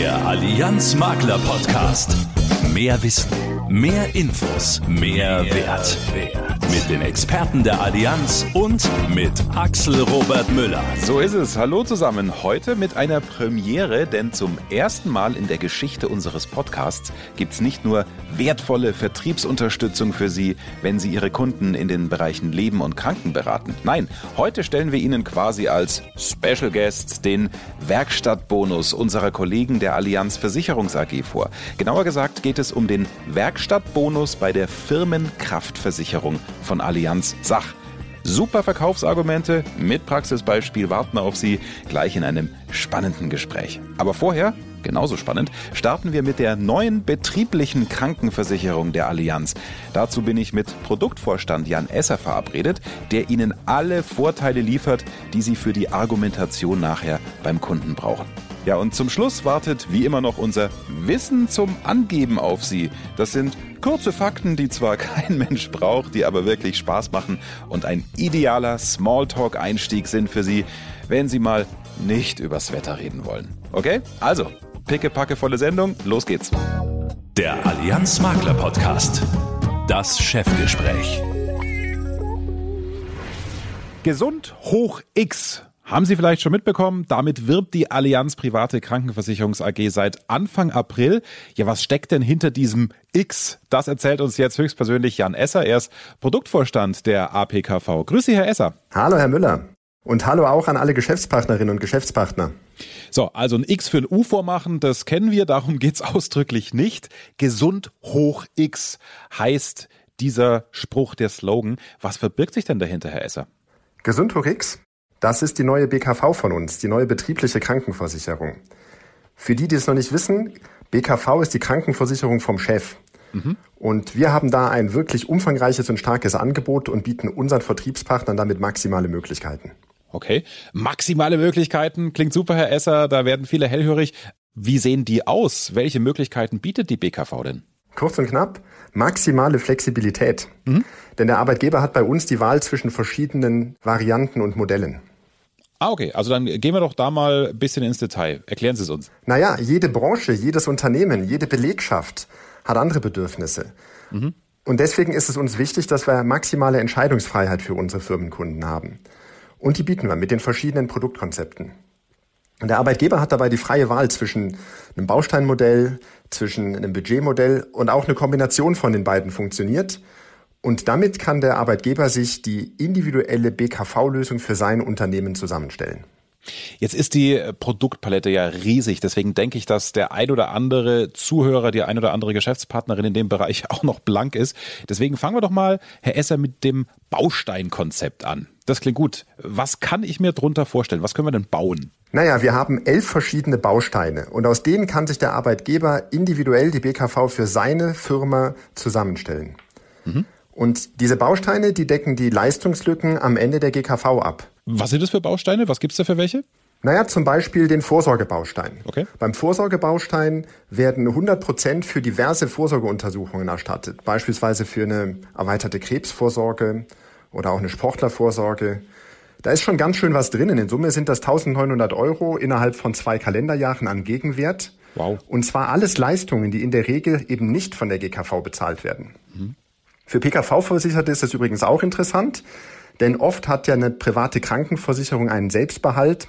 Der Allianz Makler Podcast. Mehr Wissen, mehr Infos, mehr, Wert. Mit den Experten der Allianz und mit Axel Robert Müller. So ist es. Hallo zusammen. Heute mit einer Premiere, denn zum ersten Mal in der Geschichte unseres Podcasts gibt es nicht nur wertvolle Vertriebsunterstützung für Sie, wenn Sie Ihre Kunden in den Bereichen Leben und Kranken beraten. Nein, heute stellen wir Ihnen quasi als Special Guests den Werkstattbonus unserer Kollegen der Allianz Versicherungs AG vor. Genauer gesagt geht es um den Werkstattbonus bei der Firmenkraftversicherung von Allianz Sach. Super Verkaufsargumente mit Praxisbeispiel warten auf Sie gleich in einem spannenden Gespräch. Aber vorher, genauso spannend, starten wir mit der neuen betrieblichen Krankenversicherung der Allianz. Dazu bin ich mit Produktvorstand Jan Esser verabredet, der Ihnen alle Vorteile liefert, die Sie für die Argumentation nachher beim Kunden brauchen. Ja, und zum Schluss wartet wie immer noch unser Wissen zum Angeben auf Sie. Das sind kurze Fakten, die zwar kein Mensch braucht, die aber wirklich Spaß machen und ein idealer Smalltalk-Einstieg sind für Sie, wenn Sie mal nicht übers Wetter reden wollen. Okay? Also, pickepackevolle Sendung, los geht's. Der Allianz Makler Podcast. Das Chefgespräch. Gesund hoch X haben Sie vielleicht schon mitbekommen, damit wirbt die Allianz Private Krankenversicherungs AG seit Anfang April. Ja, was steckt denn hinter diesem X? Das erzählt uns jetzt höchstpersönlich Jan Esser. Er ist Produktvorstand der APKV. Grüße Sie, Herr Esser. Hallo, Herr Müller. Und hallo auch an alle Geschäftspartnerinnen und Geschäftspartner. So, also ein X für ein U vormachen, das kennen wir, darum geht's ausdrücklich nicht. Gesund hoch X heißt dieser Spruch, der Slogan. Was verbirgt sich denn dahinter, Herr Esser? Gesund hoch X das ist die neue BKV von uns, die neue betriebliche Krankenversicherung. Für die, die es noch nicht wissen, BKV ist die Krankenversicherung vom Chef. Mhm. Und wir haben da ein wirklich umfangreiches und starkes Angebot und bieten unseren Vertriebspartnern damit maximale Möglichkeiten. Okay, maximale Möglichkeiten klingt super, Herr Esser. Da werden viele hellhörig. Wie sehen die aus? Welche Möglichkeiten bietet die BKV denn? Kurz und knapp, maximale Flexibilität. Mhm. Denn der Arbeitgeber hat bei uns die Wahl zwischen verschiedenen Varianten und Modellen. Ah, okay. Also dann gehen wir doch da mal ein bisschen ins Detail. Erklären Sie es uns. Naja, jede Branche, jedes Unternehmen, jede Belegschaft hat andere Bedürfnisse. Mhm. Und deswegen ist es uns wichtig, dass wir maximale Entscheidungsfreiheit für unsere Firmenkunden haben. Und die bieten wir mit den verschiedenen Produktkonzepten. Und der Arbeitgeber hat dabei die freie Wahl zwischen einem Bausteinmodell, zwischen einem Budgetmodell und auch eine Kombination von den beiden funktioniert. Und damit kann der Arbeitgeber sich die individuelle BKV-Lösung für sein Unternehmen zusammenstellen. Jetzt ist die Produktpalette ja riesig, deswegen denke ich, dass der ein oder andere Zuhörer, die ein oder andere Geschäftspartnerin in dem Bereich auch noch blank ist. Deswegen fangen wir doch mal, Herr Esser, mit dem Bausteinkonzept an. Das klingt gut. Was kann ich mir drunter vorstellen? Was können wir denn bauen? Naja, wir haben elf verschiedene Bausteine und aus denen kann sich der Arbeitgeber individuell die BKV für seine Firma zusammenstellen. Mhm. Und diese Bausteine, die decken die Leistungslücken am Ende der GKV ab. Was sind das für Bausteine? Was gibt's da für welche? Naja, zum Beispiel den Vorsorgebaustein. Okay. Beim Vorsorgebaustein werden 100 Prozent für diverse Vorsorgeuntersuchungen erstattet. Beispielsweise für eine erweiterte Krebsvorsorge oder auch eine Sportlervorsorge. Da ist schon ganz schön was drinnen. In Summe sind das 1900 Euro innerhalb von zwei Kalenderjahren an Gegenwert. Wow. Und zwar alles Leistungen, die in der Regel eben nicht von der GKV bezahlt werden. Für PKV-Versicherte ist das übrigens auch interessant, denn oft hat ja eine private Krankenversicherung einen Selbstbehalt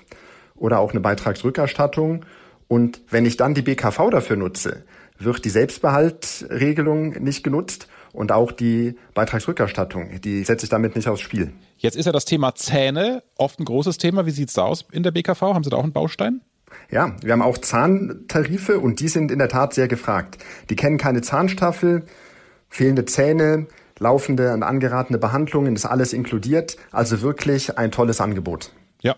oder auch eine Beitragsrückerstattung. Und wenn ich dann die BKV dafür nutze, wird die Selbstbehaltregelung nicht genutzt und auch die Beitragsrückerstattung, die setze ich damit nicht aufs Spiel. Jetzt ist ja das Thema Zähne oft ein großes Thema. Wie sieht's da aus in der BKV? Haben Sie da auch einen Baustein? Ja, wir haben auch Zahntarife und die sind in der Tat sehr gefragt. Die kennen keine Zahnstaffel, fehlende Zähne, laufende und angeratene Behandlungen, ist alles inkludiert. Also wirklich ein tolles Angebot. Ja.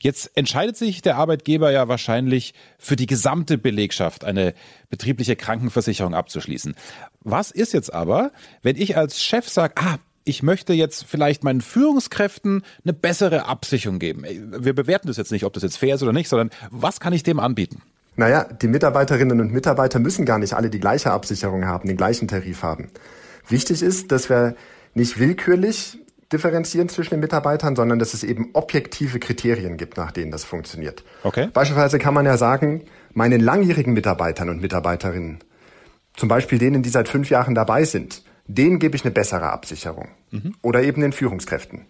Jetzt entscheidet sich der Arbeitgeber ja wahrscheinlich für die gesamte Belegschaft eine betriebliche Krankenversicherung abzuschließen. Was ist jetzt aber, wenn ich als Chef sage, ah, ich möchte jetzt vielleicht meinen Führungskräften eine bessere Absicherung geben. Wir bewerten das jetzt nicht, ob das jetzt fair ist oder nicht, sondern was kann ich dem anbieten? Naja, die Mitarbeiterinnen und Mitarbeiter müssen gar nicht alle die gleiche Absicherung haben, den gleichen Tarif haben. Wichtig ist, dass wir nicht willkürlich differenzieren zwischen den Mitarbeitern, sondern dass es eben objektive Kriterien gibt, nach denen das funktioniert. Okay. Beispielsweise kann man ja sagen, Meinen langjährigen Mitarbeitern und Mitarbeiterinnen, zum Beispiel denen, die seit fünf Jahren dabei sind, denen gebe ich eine bessere Absicherung. Mhm. Oder eben den Führungskräften.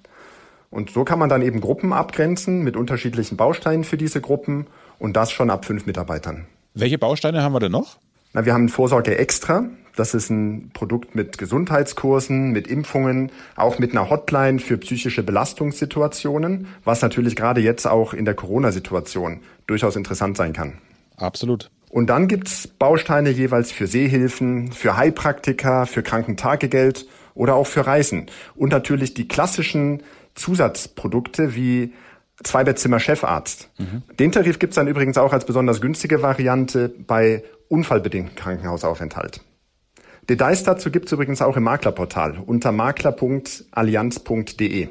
Und so kann man dann eben Gruppen abgrenzen mit unterschiedlichen Bausteinen für diese Gruppen und das schon ab fünf Mitarbeitern. Welche Bausteine haben wir denn noch? Na, wir haben Vorsorge Extra. Das ist ein Produkt mit Gesundheitskursen, mit Impfungen, auch mit einer Hotline für psychische Belastungssituationen, was natürlich gerade jetzt auch in der Corona-Situation durchaus interessant sein kann. Absolut. Und dann gibt's Bausteine jeweils für Seehilfen, für Heilpraktiker, für Krankentagegeld oder auch für Reisen. Und natürlich die klassischen Zusatzprodukte wie Zweibettzimmer Chefarzt. Mhm. Den Tarif gibt's dann übrigens auch als besonders günstige Variante bei unfallbedingten Krankenhausaufenthalt. Details dazu gibt's übrigens auch im Maklerportal unter makler.allianz.de.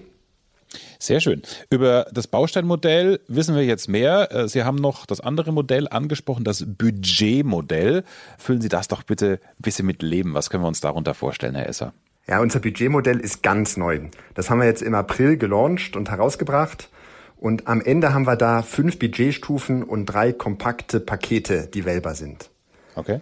Sehr schön. Über das Bausteinmodell wissen wir jetzt mehr. Äh, Sie haben noch das andere Modell angesprochen, das Budgetmodell. Füllen Sie das doch bitte ein bisschen mit Leben. Was können wir uns darunter vorstellen, Herr Esser? Ja, unser Budgetmodell ist ganz neu. Das haben wir jetzt im April gelauncht und herausgebracht. Und am Ende haben wir da fünf Budgetstufen und drei kompakte Pakete, die wählbar sind. Okay.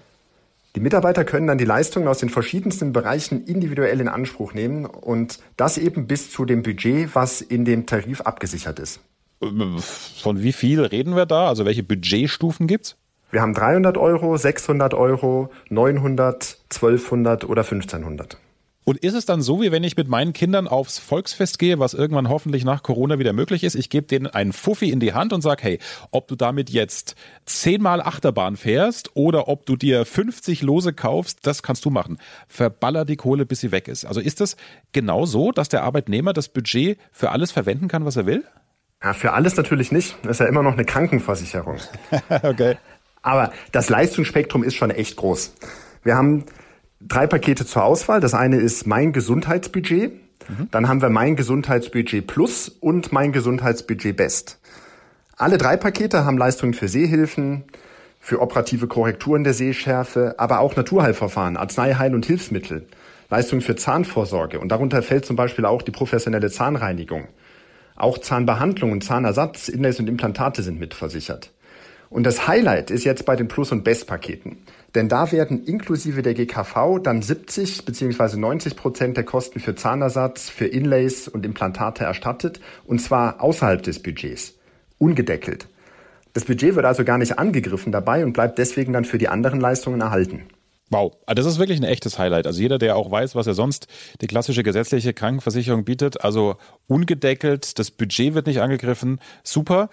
Die Mitarbeiter können dann die Leistungen aus den verschiedensten Bereichen individuell in Anspruch nehmen und das eben bis zu dem Budget, was in dem Tarif abgesichert ist. Von wie viel reden wir da? Also welche Budgetstufen gibt's? Wir haben 300 Euro, 600 Euro, 900, 1200 oder 1500. Und ist es dann so, wie wenn ich mit meinen Kindern aufs Volksfest gehe, was irgendwann hoffentlich nach Corona wieder möglich ist? Ich gebe denen einen Fuffi in die Hand und sage, hey, ob du damit jetzt zehnmal Achterbahn fährst oder ob du dir 50 Lose kaufst, das kannst du machen. Verballer die Kohle, bis sie weg ist. Also ist das genau so, dass der Arbeitnehmer das Budget für alles verwenden kann, was er will? Ja, für alles natürlich nicht. Das ist ja immer noch eine Krankenversicherung. okay. Aber das Leistungsspektrum ist schon echt groß. Wir haben drei Pakete zur Auswahl. Das eine ist mein Gesundheitsbudget. Mhm. Dann haben wir mein Gesundheitsbudget Plus und mein Gesundheitsbudget Best. Alle drei Pakete haben Leistungen für Sehhilfen, für operative Korrekturen der Sehschärfe, aber auch Naturheilverfahren, Arzneiheil- und Hilfsmittel, Leistungen für Zahnvorsorge. Und darunter fällt zum Beispiel auch die professionelle Zahnreinigung. Auch Zahnbehandlung und Zahnersatz, Inlays und Implantate sind mitversichert. Und das Highlight ist jetzt bei den Plus- und Best-Paketen. Denn da werden inklusive der GKV dann 70 bzw. 90 Prozent der Kosten für Zahnersatz, für Inlays und Implantate erstattet, und zwar außerhalb des Budgets, ungedeckelt. Das Budget wird also gar nicht angegriffen dabei und bleibt deswegen dann für die anderen Leistungen erhalten. Wow, ah, das ist wirklich ein echtes Highlight. Also jeder, der auch weiß, was er sonst die klassische gesetzliche Krankenversicherung bietet, also ungedeckelt, das Budget wird nicht angegriffen, super.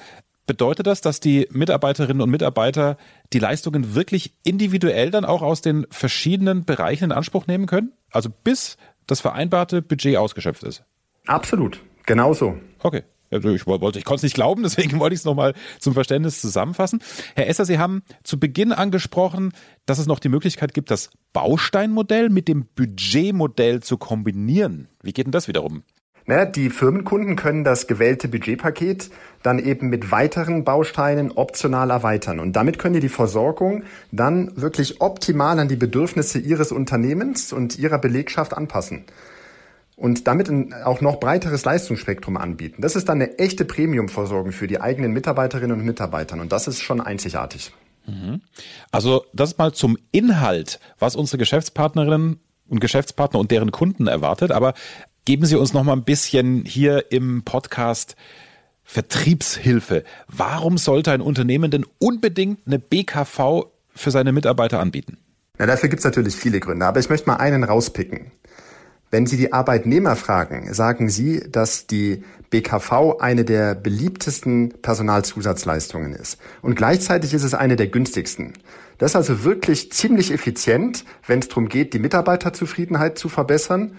Bedeutet das, dass die Mitarbeiterinnen und Mitarbeiter die Leistungen wirklich individuell dann auch aus den verschiedenen Bereichen in Anspruch nehmen können? Also bis das vereinbarte Budget ausgeschöpft ist? Absolut, genauso. Okay. Also ich, wollte, ich konnte es nicht glauben, deswegen wollte ich es nochmal zum Verständnis zusammenfassen. Herr Esser, Sie haben zu Beginn angesprochen, dass es noch die Möglichkeit gibt, das Bausteinmodell mit dem Budgetmodell zu kombinieren. Wie geht denn das wiederum? Ne, die Firmenkunden können das gewählte Budgetpaket dann eben mit weiteren Bausteinen optional erweitern. Und damit können die die Versorgung dann wirklich optimal an die Bedürfnisse ihres Unternehmens und ihrer Belegschaft anpassen. Und damit ein auch noch breiteres Leistungsspektrum anbieten. Das ist dann eine echte Premiumversorgung für die eigenen Mitarbeiterinnen und Mitarbeitern. Und das ist schon einzigartig. Mhm. Also das mal zum Inhalt, was unsere Geschäftspartnerinnen und Geschäftspartner und deren Kunden erwartet. Aber Geben Sie uns noch mal ein bisschen hier im Podcast Vertriebshilfe. Warum sollte ein Unternehmen denn unbedingt eine BKV für seine Mitarbeiter anbieten? Na, dafür gibt es natürlich viele Gründe, aber ich möchte mal einen rauspicken. Wenn Sie die Arbeitnehmer fragen, sagen Sie, dass die BKV eine der beliebtesten Personalzusatzleistungen ist. Und gleichzeitig ist es eine der günstigsten. Das ist also wirklich ziemlich effizient, wenn es darum geht, die Mitarbeiterzufriedenheit zu verbessern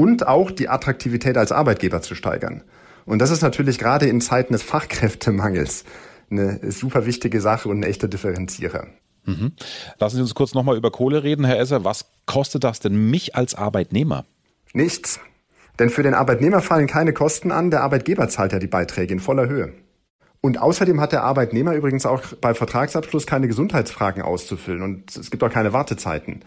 und auch die Attraktivität als Arbeitgeber zu steigern. Und das ist natürlich gerade in Zeiten des Fachkräftemangels eine super wichtige Sache und ein echter Differenzierer. Mhm. Lassen Sie uns kurz nochmal über Kohle reden, Herr Esser. Was kostet das denn mich als Arbeitnehmer? Nichts. Denn für den Arbeitnehmer fallen keine Kosten an, der Arbeitgeber zahlt ja die Beiträge in voller Höhe. Und außerdem hat der Arbeitnehmer übrigens auch bei Vertragsabschluss keine Gesundheitsfragen auszufüllen und es gibt auch keine Wartezeiten.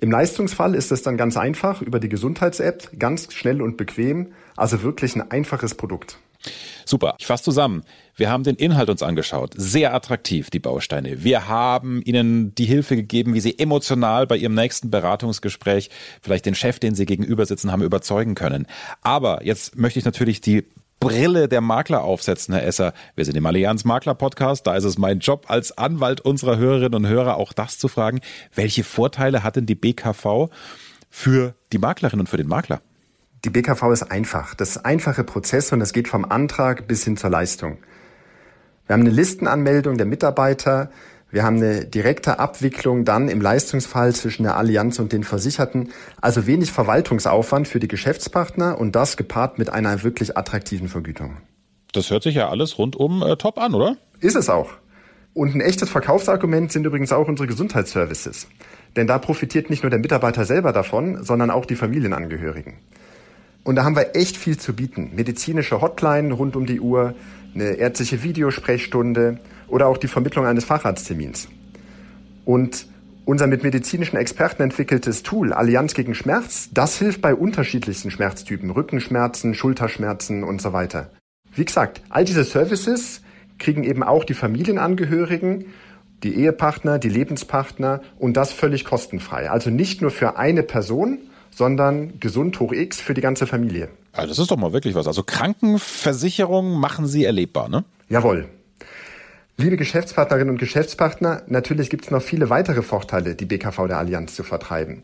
Im Leistungsfall ist es dann ganz einfach über die Gesundheits-App, ganz schnell und bequem, also wirklich ein einfaches Produkt. Super. Ich fasse zusammen. Wir haben den Inhalt uns angeschaut. Sehr attraktiv, die Bausteine. Wir haben Ihnen die Hilfe gegeben, wie Sie emotional bei Ihrem nächsten Beratungsgespräch vielleicht den Chef, den Sie gegenüber sitzen haben, überzeugen können. Aber jetzt möchte ich natürlich die Brille der Makler aufsetzen, Herr Esser. Wir sind im Allianz Makler Podcast. Da ist es mein Job als Anwalt unserer Hörerinnen und Hörer auch das zu fragen. Welche Vorteile hat denn die BKV für die Maklerin und für den Makler? Die BKV ist einfach. Das ist einfache Prozess und es geht vom Antrag bis hin zur Leistung. Wir haben eine Listenanmeldung der Mitarbeiter. Wir haben eine direkte Abwicklung dann im Leistungsfall zwischen der Allianz und den Versicherten. Also wenig Verwaltungsaufwand für die Geschäftspartner und das gepaart mit einer wirklich attraktiven Vergütung. Das hört sich ja alles rundum äh, top an, oder? Ist es auch. Und ein echtes Verkaufsargument sind übrigens auch unsere Gesundheitsservices. Denn da profitiert nicht nur der Mitarbeiter selber davon, sondern auch die Familienangehörigen. Und da haben wir echt viel zu bieten. Medizinische Hotline rund um die Uhr, eine ärztliche Videosprechstunde oder auch die Vermittlung eines Facharzttermins. Und unser mit medizinischen Experten entwickeltes Tool Allianz gegen Schmerz, das hilft bei unterschiedlichsten Schmerztypen, Rückenschmerzen, Schulterschmerzen und so weiter. Wie gesagt, all diese Services kriegen eben auch die Familienangehörigen, die Ehepartner, die Lebenspartner und das völlig kostenfrei. Also nicht nur für eine Person, sondern gesund hoch X für die ganze Familie. Also das ist doch mal wirklich was. Also Krankenversicherung machen Sie erlebbar, ne? Jawohl. Liebe Geschäftspartnerinnen und Geschäftspartner, natürlich gibt es noch viele weitere Vorteile, die BKV der Allianz zu vertreiben.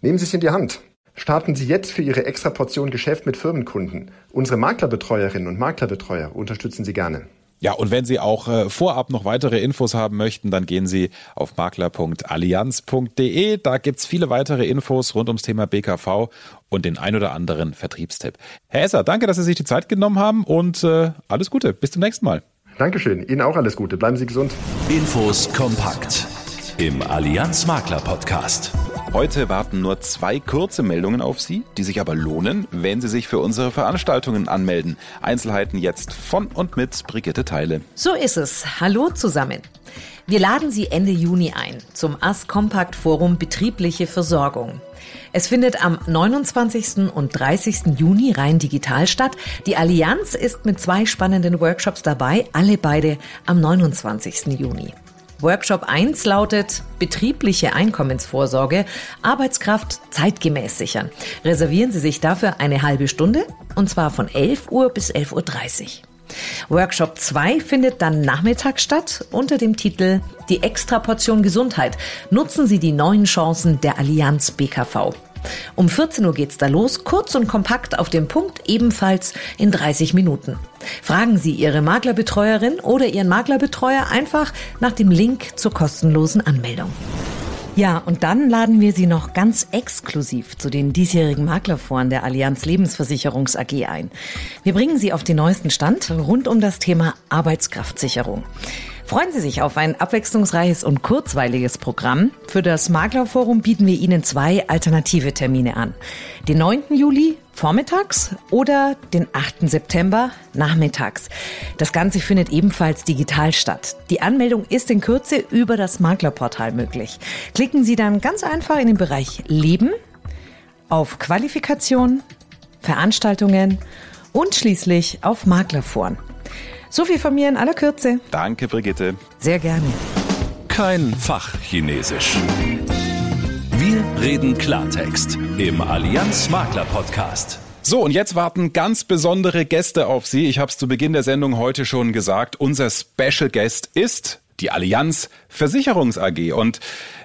Nehmen Sie es in die Hand. Starten Sie jetzt für Ihre extra Portion Geschäft mit Firmenkunden. Unsere Maklerbetreuerinnen und Maklerbetreuer unterstützen Sie gerne. Ja, und wenn Sie auch äh, vorab noch weitere Infos haben möchten, dann gehen Sie auf makler.allianz.de. Da gibt's viele weitere Infos rund ums Thema BKV und den ein oder anderen Vertriebstipp. Herr Esser, danke, dass Sie sich die Zeit genommen haben und äh, alles Gute. Bis zum nächsten Mal. Dankeschön. Ihnen auch alles Gute. Bleiben Sie gesund. Infos kompakt im Allianz Makler Podcast. Heute warten nur zwei kurze Meldungen auf Sie, die sich aber lohnen, wenn Sie sich für unsere Veranstaltungen anmelden. Einzelheiten jetzt von und mit Brigitte Teile. So ist es. Hallo zusammen. Wir laden Sie Ende Juni ein zum AS Compact Forum Betriebliche Versorgung. Es findet am 29. und 30. Juni rein digital statt. Die Allianz ist mit zwei spannenden Workshops dabei, alle beide am 29. Juni. Workshop 1 lautet Betriebliche Einkommensvorsorge, Arbeitskraft zeitgemäß sichern. Reservieren Sie sich dafür eine halbe Stunde und zwar von 11 Uhr bis 11.30 Uhr. Workshop 2 findet dann nachmittags statt unter dem Titel Die Extraportion Gesundheit. Nutzen Sie die neuen Chancen der Allianz BKV. Um 14 Uhr geht's da los, kurz und kompakt auf dem Punkt, ebenfalls in 30 Minuten. Fragen Sie Ihre Maklerbetreuerin oder Ihren Maklerbetreuer einfach nach dem Link zur kostenlosen Anmeldung. Ja, und dann laden wir Sie noch ganz exklusiv zu den diesjährigen Maklerforen der Allianz Lebensversicherungs AG ein. Wir bringen Sie auf den neuesten Stand rund um das Thema Arbeitskraftsicherung. Freuen Sie sich auf ein abwechslungsreiches und kurzweiliges Programm. Für das Maklerforum bieten wir Ihnen zwei alternative Termine an. Den 9. Juli vormittags oder den 8. September nachmittags. Das Ganze findet ebenfalls digital statt. Die Anmeldung ist in Kürze über das Maklerportal möglich. Klicken Sie dann ganz einfach in den Bereich Leben auf Qualifikation, Veranstaltungen und schließlich auf Maklerforen. So viel von mir in aller Kürze. Danke, Brigitte. Sehr gerne. Kein Fachchinesisch. Wir reden Klartext im Allianz Makler Podcast. So, und jetzt warten ganz besondere Gäste auf Sie. Ich habe es zu Beginn der Sendung heute schon gesagt. Unser Special Guest ist die Allianz Versicherungs AG. Und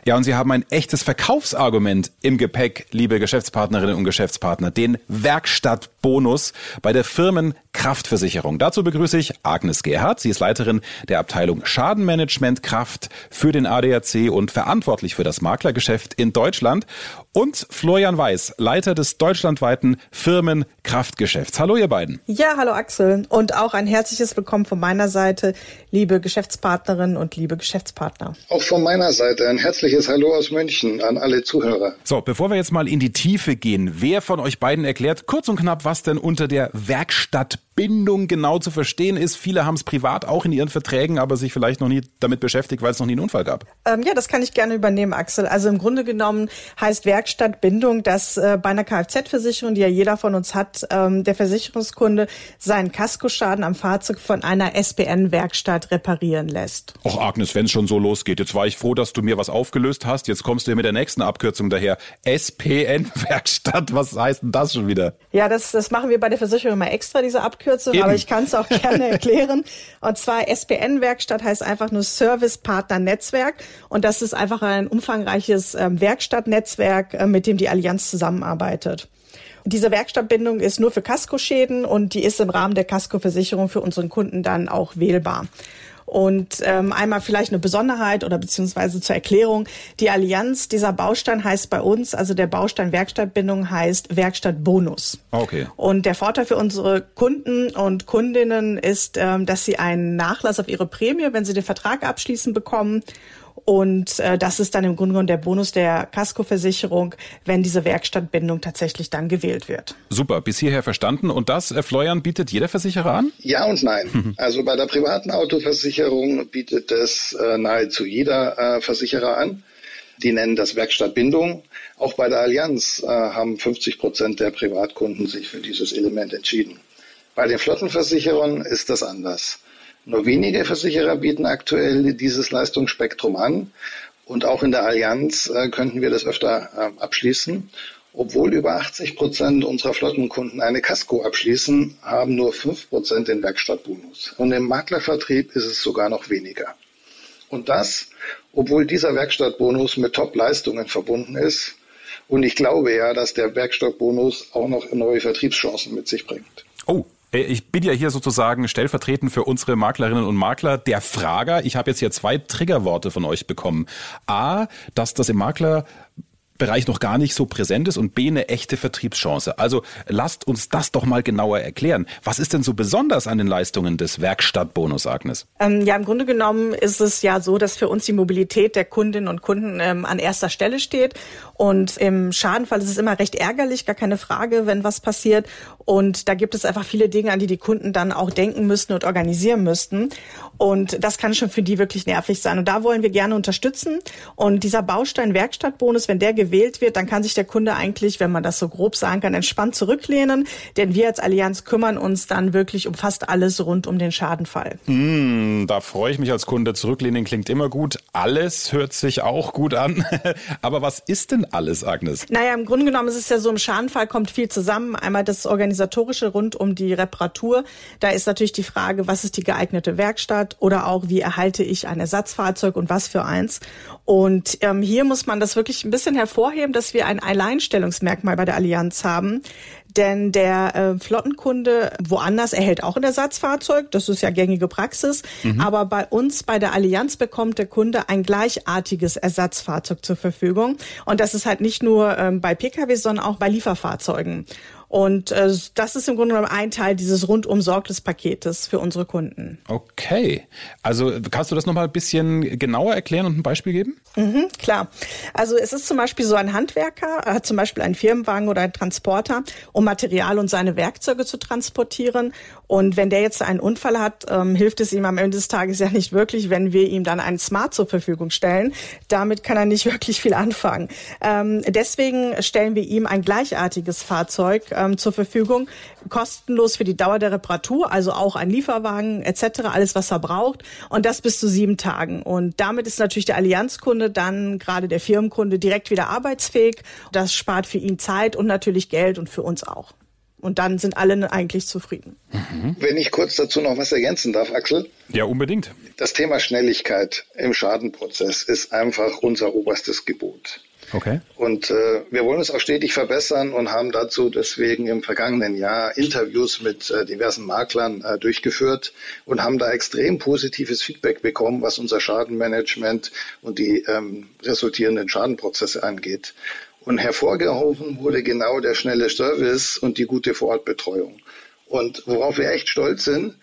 ja, und Sie haben ein echtes Verkaufsargument im Gepäck, liebe Geschäftspartnerinnen und Geschäftspartner, den Werkstattbonus bei der Firmenkraftversicherung. Dazu begrüße ich Agnes Gerhardt. Sie ist Leiterin der Abteilung Schadenmanagement Kraft für den ADAC und verantwortlich für das Maklergeschäft in Deutschland. Und Florian Weiß, Leiter des deutschlandweiten Firmenkraftgeschäfts. Hallo, ihr beiden. Ja, hallo Axel. Und auch ein herzliches Willkommen von meiner Seite, liebe Geschäftspartnerinnen und liebe Geschäftspartner. Auch von meiner Seite ein herzliches Hallo aus München an alle Zuhörer. So, bevor wir jetzt mal in die Tiefe gehen, wer von euch beiden erklärt kurz und knapp, was denn unter der Werkstatt Bindung genau zu verstehen ist. Viele haben es privat auch in ihren Verträgen, aber sich vielleicht noch nie damit beschäftigt, weil es noch nie einen Unfall gab. Ähm, ja, das kann ich gerne übernehmen, Axel. Also im Grunde genommen heißt Werkstattbindung, dass äh, bei einer Kfz-Versicherung, die ja jeder von uns hat, ähm, der Versicherungskunde seinen Kaskoschaden am Fahrzeug von einer SPN-Werkstatt reparieren lässt. Och, Agnes, wenn es schon so losgeht. Jetzt war ich froh, dass du mir was aufgelöst hast. Jetzt kommst du mit der nächsten Abkürzung daher. SPN-Werkstatt, was heißt denn das schon wieder? Ja, das, das machen wir bei der Versicherung immer extra, diese Abkürzung, Eben. aber ich kann es auch gerne erklären. Und zwar SPN-Werkstatt heißt einfach nur Service Partner Netzwerk und das ist einfach ein umfangreiches ähm, Werkstattnetzwerk, äh, mit dem die Allianz zusammenarbeitet. Und diese Werkstattbindung ist nur für Kaskoschäden und die ist im Rahmen der Kaskoversicherung für unseren Kunden dann auch wählbar. Und ähm, einmal vielleicht eine Besonderheit oder beziehungsweise zur Erklärung. Die Allianz, dieser Baustein heißt bei uns, also der Baustein Werkstattbindung heißt Werkstattbonus. Okay. Und der Vorteil für unsere Kunden und Kundinnen ist, ähm, dass sie einen Nachlass auf ihre Prämie, wenn sie den Vertrag abschließen, bekommen und äh, das ist dann im Grunde genommen der Bonus der Kaskoversicherung, wenn diese Werkstattbindung tatsächlich dann gewählt wird. Super, bis hierher verstanden. Und das, äh, Florian, bietet jeder Versicherer an? Ja und nein. Also bei der privaten Autoversicherung bietet es äh, nahezu jeder äh, Versicherer an. Die nennen das Werkstattbindung. Auch bei der Allianz äh, haben 50 Prozent der Privatkunden sich für dieses Element entschieden. Bei den Flottenversicherern ist das anders. Nur wenige Versicherer bieten aktuell dieses Leistungsspektrum an. Und auch in der Allianz äh, könnten wir das öfter äh, abschließen. Obwohl über 80 Prozent unserer Flottenkunden eine Casco abschließen, haben nur 5 Prozent den Werkstattbonus. Und im Maklervertrieb ist es sogar noch weniger. Und das, obwohl dieser Werkstattbonus mit Top-Leistungen verbunden ist. Und ich glaube ja, dass der Werkstattbonus auch noch neue Vertriebschancen mit sich bringt. Oh, ich bin ja hier sozusagen stellvertretend für unsere Maklerinnen und Makler der Frager. Ich habe jetzt hier zwei Triggerworte von euch bekommen. A, dass das im Makler Bereich noch gar nicht so präsent ist und B eine echte Vertriebschance. Also lasst uns das doch mal genauer erklären. Was ist denn so besonders an den Leistungen des Werkstattbonus, Agnes? Ähm, ja, im Grunde genommen ist es ja so, dass für uns die Mobilität der Kundinnen und Kunden ähm, an erster Stelle steht. Und im Schadenfall ist es immer recht ärgerlich, gar keine Frage, wenn was passiert. Und da gibt es einfach viele Dinge, an die die Kunden dann auch denken müssten und organisieren müssten. Und das kann schon für die wirklich nervig sein. Und da wollen wir gerne unterstützen. Und dieser Baustein Werkstattbonus, wenn der gewählt wird, dann kann sich der Kunde eigentlich, wenn man das so grob sagen kann, entspannt zurücklehnen. Denn wir als Allianz kümmern uns dann wirklich um fast alles rund um den Schadenfall. Mm, da freue ich mich als Kunde. Zurücklehnen klingt immer gut. Alles hört sich auch gut an. Aber was ist denn alles, Agnes? Naja, im Grunde genommen ist es ja so, im Schadenfall kommt viel zusammen. Einmal das Organisatorische rund um die Reparatur. Da ist natürlich die Frage, was ist die geeignete Werkstatt oder auch, wie erhalte ich ein Ersatzfahrzeug und was für eins. Und ähm, hier muss man das wirklich ein bisschen hervorheben, dass wir ein Alleinstellungsmerkmal bei der Allianz haben. Denn der äh, Flottenkunde woanders erhält auch ein Ersatzfahrzeug, das ist ja gängige Praxis. Mhm. Aber bei uns, bei der Allianz, bekommt der Kunde ein gleichartiges Ersatzfahrzeug zur Verfügung. Und das ist halt nicht nur ähm, bei Pkw, sondern auch bei Lieferfahrzeugen. Und äh, das ist im Grunde genommen ein Teil dieses rundum sorgtes Paketes für unsere Kunden. Okay. Also kannst du das nochmal ein bisschen genauer erklären und ein Beispiel geben? Mhm, klar. Also es ist zum Beispiel so ein Handwerker, hat zum Beispiel einen Firmenwagen oder einen Transporter, um Material und seine Werkzeuge zu transportieren. Und wenn der jetzt einen Unfall hat, ähm, hilft es ihm am Ende des Tages ja nicht wirklich, wenn wir ihm dann einen Smart zur Verfügung stellen. Damit kann er nicht wirklich viel anfangen. Ähm, deswegen stellen wir ihm ein gleichartiges Fahrzeug ähm, zur Verfügung, kostenlos für die Dauer der Reparatur, also auch ein Lieferwagen etc., alles was er braucht und das bis zu sieben Tagen. Und damit ist natürlich der Allianzkunde dann gerade der Firmenkunde direkt wieder arbeitsfähig. Das spart für ihn Zeit und natürlich Geld und für uns auch. Und dann sind alle eigentlich zufrieden. Mhm. Wenn ich kurz dazu noch was ergänzen darf, Axel. Ja, unbedingt. Das Thema Schnelligkeit im Schadenprozess ist einfach unser oberstes Gebot. Okay. Und äh, wir wollen uns auch stetig verbessern und haben dazu deswegen im vergangenen Jahr Interviews mit äh, diversen Maklern äh, durchgeführt und haben da extrem positives Feedback bekommen, was unser Schadenmanagement und die ähm, resultierenden Schadenprozesse angeht. Und hervorgehoben wurde genau der schnelle Service und die gute Vorortbetreuung. Und worauf wir echt stolz sind,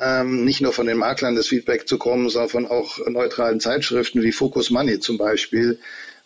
ähm, nicht nur von den Maklern das Feedback zu kommen, sondern von auch neutralen Zeitschriften wie Focus Money zum Beispiel,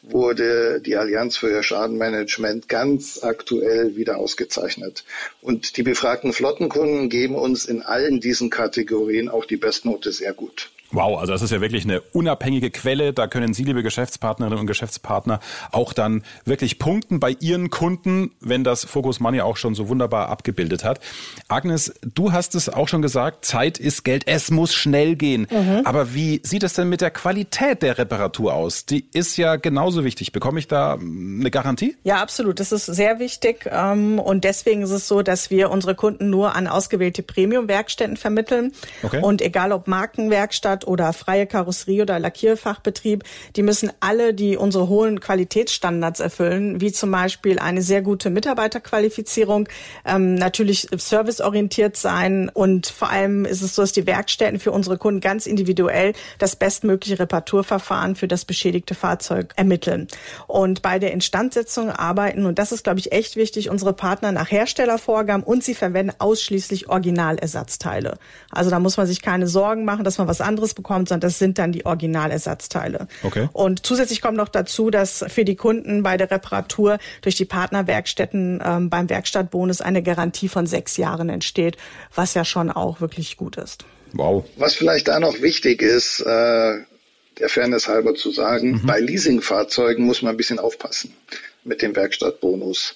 wurde die Allianz für Schadenmanagement ganz aktuell wieder ausgezeichnet. Und die befragten Flottenkunden geben uns in allen diesen Kategorien auch die Bestnote sehr gut. Wow, also das ist ja wirklich eine unabhängige Quelle. Da können Sie, liebe Geschäftspartnerinnen und Geschäftspartner, auch dann wirklich punkten bei Ihren Kunden, wenn das Focus Money auch schon so wunderbar abgebildet hat. Agnes, du hast es auch schon gesagt, Zeit ist Geld, es muss schnell gehen. Mhm. Aber wie sieht es denn mit der Qualität der Reparatur aus? Die ist ja genauso wichtig. Bekomme ich da eine Garantie? Ja, absolut. Das ist sehr wichtig. Ähm, und deswegen ist es so, dass wir unsere Kunden nur an ausgewählte Premium-Werkstätten vermitteln. Okay. Und egal ob Markenwerkstatt, Werkstatt oder freie Karosserie oder Lackierfachbetrieb, die müssen alle die unsere hohen Qualitätsstandards erfüllen, wie zum Beispiel eine sehr gute Mitarbeiterqualifizierung, ähm, natürlich serviceorientiert sein und vor allem ist es so, dass die Werkstätten für unsere Kunden ganz individuell das bestmögliche Reparaturverfahren für das beschädigte Fahrzeug ermitteln. Und bei der Instandsetzung arbeiten, und das ist, glaube ich, echt wichtig, unsere Partner nach Herstellervorgaben und sie verwenden ausschließlich Originalersatzteile. Also da muss man sich keine Sorgen machen, dass man was anderes anderes bekommt, sondern das sind dann die Originalersatzteile. Okay. Und zusätzlich kommt noch dazu, dass für die Kunden bei der Reparatur durch die Partnerwerkstätten ähm, beim Werkstattbonus eine Garantie von sechs Jahren entsteht, was ja schon auch wirklich gut ist. Wow. Was vielleicht da noch wichtig ist, äh, der Fairness halber zu sagen, mhm. bei Leasingfahrzeugen muss man ein bisschen aufpassen mit dem Werkstattbonus.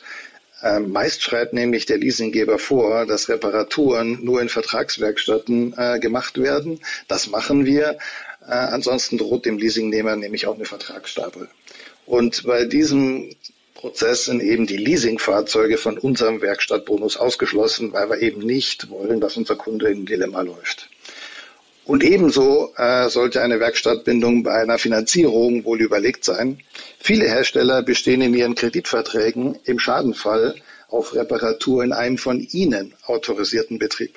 Ähm, meist schreibt nämlich der Leasinggeber vor, dass Reparaturen nur in Vertragswerkstätten äh, gemacht werden. Das machen wir. Äh, ansonsten droht dem Leasingnehmer nämlich auch eine Vertragsstapel. Und bei diesem Prozess sind eben die Leasingfahrzeuge von unserem Werkstattbonus ausgeschlossen, weil wir eben nicht wollen, dass unser Kunde in Dilemma läuft. Und ebenso äh, sollte eine Werkstattbindung bei einer Finanzierung wohl überlegt sein. Viele Hersteller bestehen in ihren Kreditverträgen im Schadenfall auf Reparatur in einem von Ihnen autorisierten Betrieb.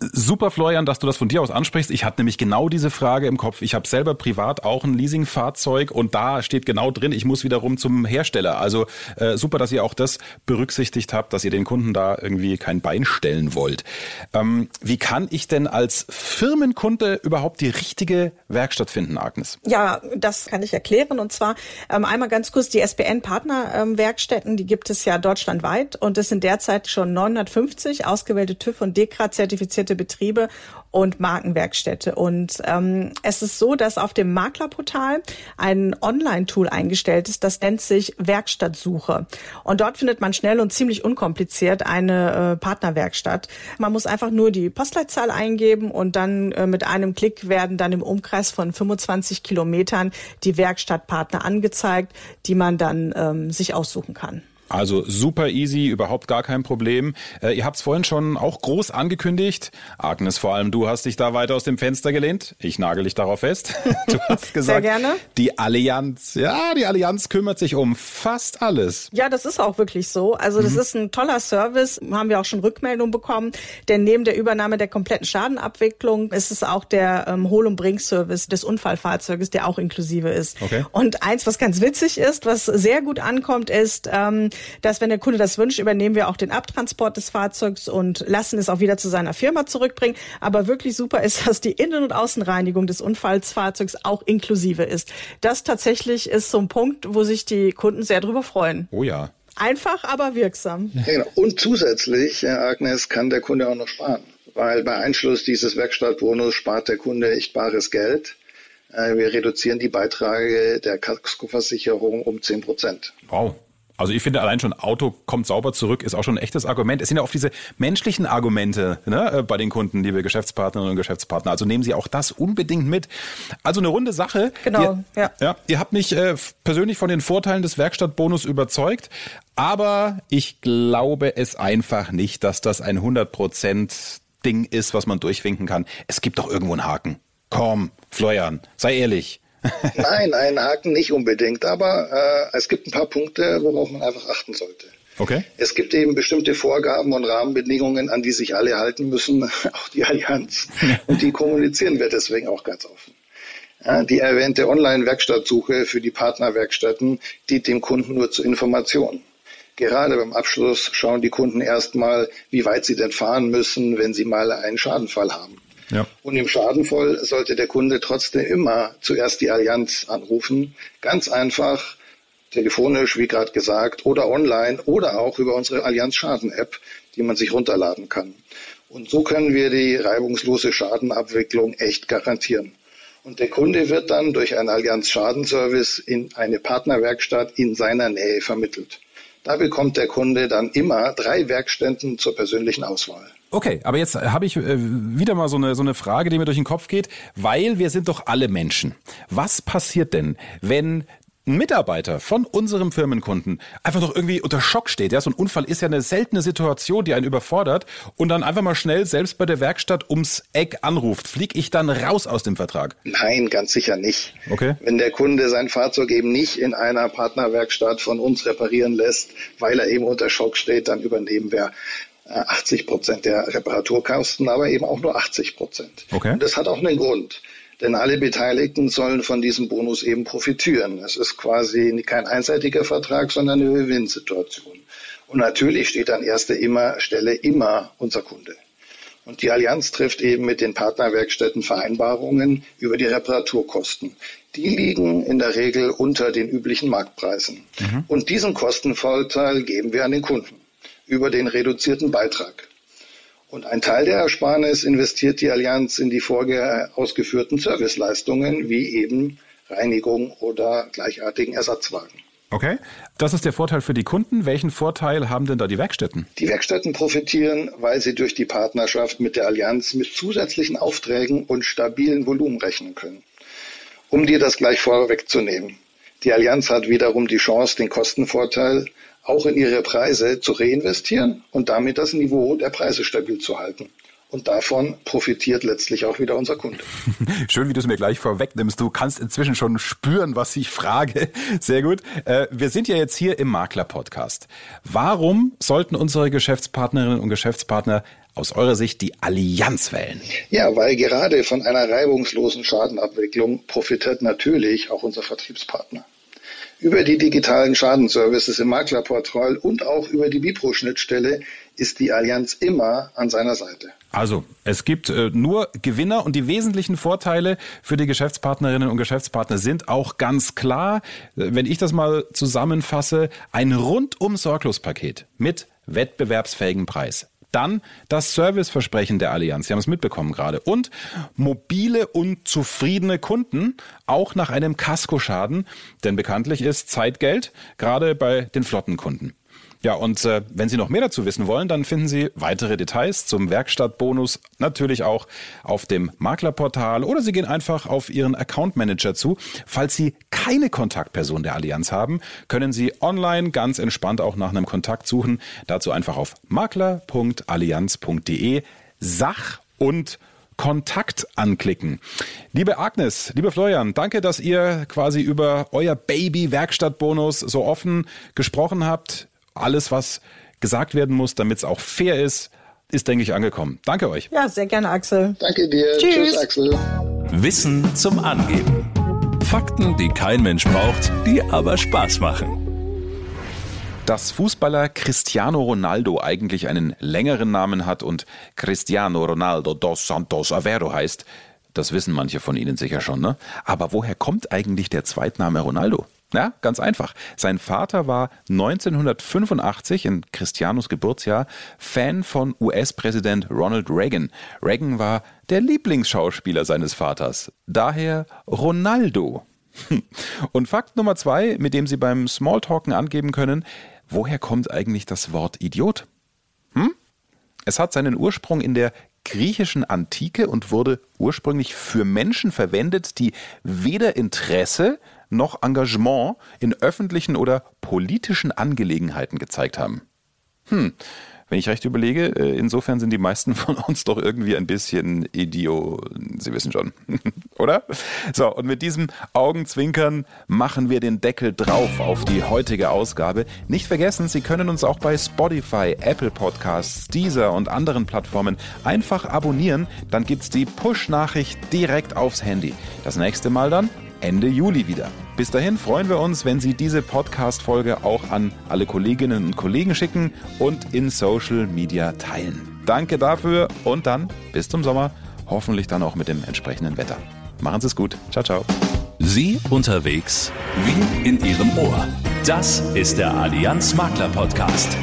Super, Florian, dass du das von dir aus ansprichst. Ich hatte nämlich genau diese Frage im Kopf. Ich habe selber privat auch ein Leasingfahrzeug und da steht genau drin, ich muss wiederum zum Hersteller. Also äh, super, dass ihr auch das berücksichtigt habt, dass ihr den Kunden da irgendwie kein Bein stellen wollt. Ähm, wie kann ich denn als Firmenkunde überhaupt die richtige Werkstatt finden, Agnes? Ja, das kann ich erklären. Und zwar ähm, einmal ganz kurz die SBN-Partnerwerkstätten, ähm, die gibt es ja deutschlandweit und es sind derzeit schon 950 ausgewählte TÜV und DEKRA-zertifizierte Betriebe und Markenwerkstätte. Und ähm, es ist so, dass auf dem Maklerportal ein Online-Tool eingestellt ist, das nennt sich Werkstattsuche. Und dort findet man schnell und ziemlich unkompliziert eine äh, Partnerwerkstatt. Man muss einfach nur die Postleitzahl eingeben und dann äh, mit einem Klick werden dann im Umkreis von 25 Kilometern die Werkstattpartner angezeigt, die man dann ähm, sich aussuchen kann. Also super easy, überhaupt gar kein Problem. Äh, ihr habt es vorhin schon auch groß angekündigt. Agnes, vor allem du hast dich da weiter aus dem Fenster gelehnt. Ich nagel dich darauf fest. Du hast gesagt, Sehr gerne. die Allianz, ja, die Allianz kümmert sich um fast alles. Ja, das ist auch wirklich so. Also das mhm. ist ein toller Service, haben wir auch schon Rückmeldungen bekommen. Denn neben der Übernahme der kompletten Schadenabwicklung ist es auch der ähm, Hol- und Bring-Service des Unfallfahrzeuges, der auch inklusive ist. Okay. Und eins, was ganz witzig ist, was sehr gut ankommt, ist, ähm, dass wenn der Kunde das wünscht, übernehmen wir auch den Abtransport des Fahrzeugs und lassen es auch wieder zu seiner Firma zurückbringen. Aber wirklich super ist, dass die Innen- und Außenreinigung des Unfallsfahrzeugs auch inklusive ist. Das tatsächlich ist so ein Punkt, wo sich die Kunden sehr drüber freuen. Oh ja. Einfach, aber wirksam. Ja, genau. Und zusätzlich, Herr Agnes, kann der Kunde auch noch sparen. Weil bei Einschluss dieses Werkstattbonus spart der Kunde echt bares Geld. Äh, wir reduzieren die Beiträge der Kaskoversicherung um 10 Prozent. Wow. Also ich finde allein schon Auto kommt sauber zurück ist auch schon ein echtes Argument. Es sind ja oft diese menschlichen Argumente ne, äh, bei den Kunden, liebe Geschäftspartnerinnen und Geschäftspartner. Also nehmen Sie auch das unbedingt mit. Also eine runde Sache. Genau. Ihr, ja. ja. Ihr habt mich äh, persönlich von den Vorteilen des Werkstattbonus überzeugt, aber ich glaube es einfach nicht, dass das ein 100% Ding ist, was man durchwinken kann. Es gibt doch irgendwo einen Haken. Komm, Florian, sei ehrlich. Nein, einen Haken nicht unbedingt, aber äh, es gibt ein paar Punkte, worauf man einfach achten sollte. Okay. Es gibt eben bestimmte Vorgaben und Rahmenbedingungen, an die sich alle halten müssen, auch die Allianz. Und die kommunizieren wir deswegen auch ganz offen. Ja, die erwähnte Online-Werkstattsuche für die Partnerwerkstätten dient dem Kunden nur zur Information. Gerade beim Abschluss schauen die Kunden erstmal, wie weit sie denn fahren müssen, wenn sie mal einen Schadenfall haben. Ja. Und im Schadenfall sollte der Kunde trotzdem immer zuerst die Allianz anrufen. Ganz einfach, telefonisch, wie gerade gesagt, oder online oder auch über unsere Allianz Schaden App, die man sich runterladen kann. Und so können wir die reibungslose Schadenabwicklung echt garantieren. Und der Kunde wird dann durch einen Allianz Schadenservice in eine Partnerwerkstatt in seiner Nähe vermittelt. Da bekommt der Kunde dann immer drei Werkstätten zur persönlichen Auswahl. Okay, aber jetzt habe ich äh, wieder mal so eine, so eine Frage, die mir durch den Kopf geht, weil wir sind doch alle Menschen. Was passiert denn, wenn ein Mitarbeiter von unserem Firmenkunden einfach doch irgendwie unter Schock steht. Ja, so ein Unfall ist ja eine seltene Situation, die einen überfordert und dann einfach mal schnell selbst bei der Werkstatt ums Eck anruft. Flieg ich dann raus aus dem Vertrag? Nein, ganz sicher nicht. Okay. Wenn der Kunde sein Fahrzeug eben nicht in einer Partnerwerkstatt von uns reparieren lässt, weil er eben unter Schock steht, dann übernehmen wir 80 äh, Prozent der Reparaturkosten, aber eben auch nur 80 Prozent. Okay. Und das hat auch einen Grund. Denn alle Beteiligten sollen von diesem Bonus eben profitieren. Es ist quasi kein einseitiger Vertrag, sondern eine Gewinnsituation. Und natürlich steht an erster immer, Stelle immer unser Kunde. Und die Allianz trifft eben mit den Partnerwerkstätten Vereinbarungen über die Reparaturkosten. Die liegen in der Regel unter den üblichen Marktpreisen. Mhm. Und diesen Kostenvorteil geben wir an den Kunden über den reduzierten Beitrag. Und ein Teil der Ersparnis investiert die Allianz in die vorher ausgeführten Serviceleistungen wie eben Reinigung oder gleichartigen Ersatzwagen. Okay, das ist der Vorteil für die Kunden. Welchen Vorteil haben denn da die Werkstätten? Die Werkstätten profitieren, weil sie durch die Partnerschaft mit der Allianz mit zusätzlichen Aufträgen und stabilen Volumen rechnen können. Um dir das gleich vorwegzunehmen. Die Allianz hat wiederum die Chance, den Kostenvorteil auch in ihre Preise zu reinvestieren und damit das Niveau der Preise stabil zu halten. Und davon profitiert letztlich auch wieder unser Kunde. Schön, wie du es mir gleich vorwegnimmst. Du kannst inzwischen schon spüren, was ich frage. Sehr gut. Äh, wir sind ja jetzt hier im Makler-Podcast. Warum sollten unsere Geschäftspartnerinnen und Geschäftspartner aus eurer Sicht die Allianz wählen? Ja, weil gerade von einer reibungslosen Schadenabwicklung profitiert natürlich auch unser Vertriebspartner. Über die digitalen Schadenservices im Maklerportal und auch über die Bipro-Schnittstelle ist die Allianz immer an seiner Seite. Also, es gibt äh, nur Gewinner und die wesentlichen Vorteile für die Geschäftspartnerinnen und Geschäftspartner sind auch ganz klar. Äh, wenn ich das mal zusammenfasse, ein rundum sorglos Paket mit wettbewerbsfähigem Preis. Dann das Serviceversprechen der Allianz. Sie haben es mitbekommen gerade. Und mobile und zufriedene Kunden, auch nach einem Kaskoschaden. Denn bekanntlich ist Zeitgeld, gerade bei den Flottenkunden. Ja, und äh, wenn Sie noch mehr dazu wissen wollen, dann finden Sie weitere Details zum Werkstattbonus natürlich auch auf dem Maklerportal oder Sie gehen einfach auf Ihren Account Manager zu. Falls Sie keine Kontaktperson der Allianz haben, können Sie online ganz entspannt auch nach einem Kontakt suchen. Dazu einfach auf makler.allianz.de Sach und Kontakt anklicken. Liebe Agnes, liebe Florian, danke, dass ihr quasi über euer Baby Werkstattbonus so offen gesprochen habt alles, was gesagt werden muss, damit es auch fair ist, ist, denke ich, angekommen. Danke euch. Ja, sehr gerne, Axel. Danke dir. Tschüss, Tschüss Axel. Wissen zum Angeben. Fakten, die kein Mensch braucht, die aber Spaß machen. Dass Fußballer Cristiano Ronaldo eigentlich einen längeren Namen hat und Cristiano Ronaldo dos Santos Aveiro heißt, das wissen manche von Ihnen sicher schon, ne? Aber woher kommt eigentlich der Zweitname Ronaldo? Ja, ganz einfach. Sein Vater war 1985 in Cristianos Geburtsjahr Fan von US-Präsident Ronald Reagan. Reagan war der Lieblingsschauspieler seines Vaters. Daher Ronaldo. Und Fakt Nummer zwei, mit dem Sie beim Smalltalken angeben können, woher kommt eigentlich das Wort Idiot? Hm? Es hat seinen Ursprung in der griechischen Antike und wurde ursprünglich für Menschen verwendet, die weder Interesse noch Engagement in öffentlichen oder politischen Angelegenheiten gezeigt haben. Hm, wenn ich recht überlege, äh, insofern sind die meisten von uns doch irgendwie ein bisschen Idio, Sie wissen schon, oder? So, und mit diesem Augenzwinkern machen wir den Deckel drauf auf die heutige Ausgabe. Nicht vergessen, Sie können uns auch bei Spotify, Apple Podcasts, Deezer und anderen Plattformen einfach abonnieren, dann gibt's die Push-Nachricht direkt aufs Handy. Das nächste Mal dann Ende Juli wieder. Bis dahin freuen wir uns, wenn Sie diese Podcast-Folge auch an alle Kolleginnen und Kollegen schicken und in Social Media teilen. Danke dafür und dann bis zum Sommer, hoffentlich dann auch mit dem entsprechenden Wetter. Machen Sie es gut. Ciao, ciao. Sie unterwegs wie in Ihrem Ohr. Das ist der Allianz Makler Podcast.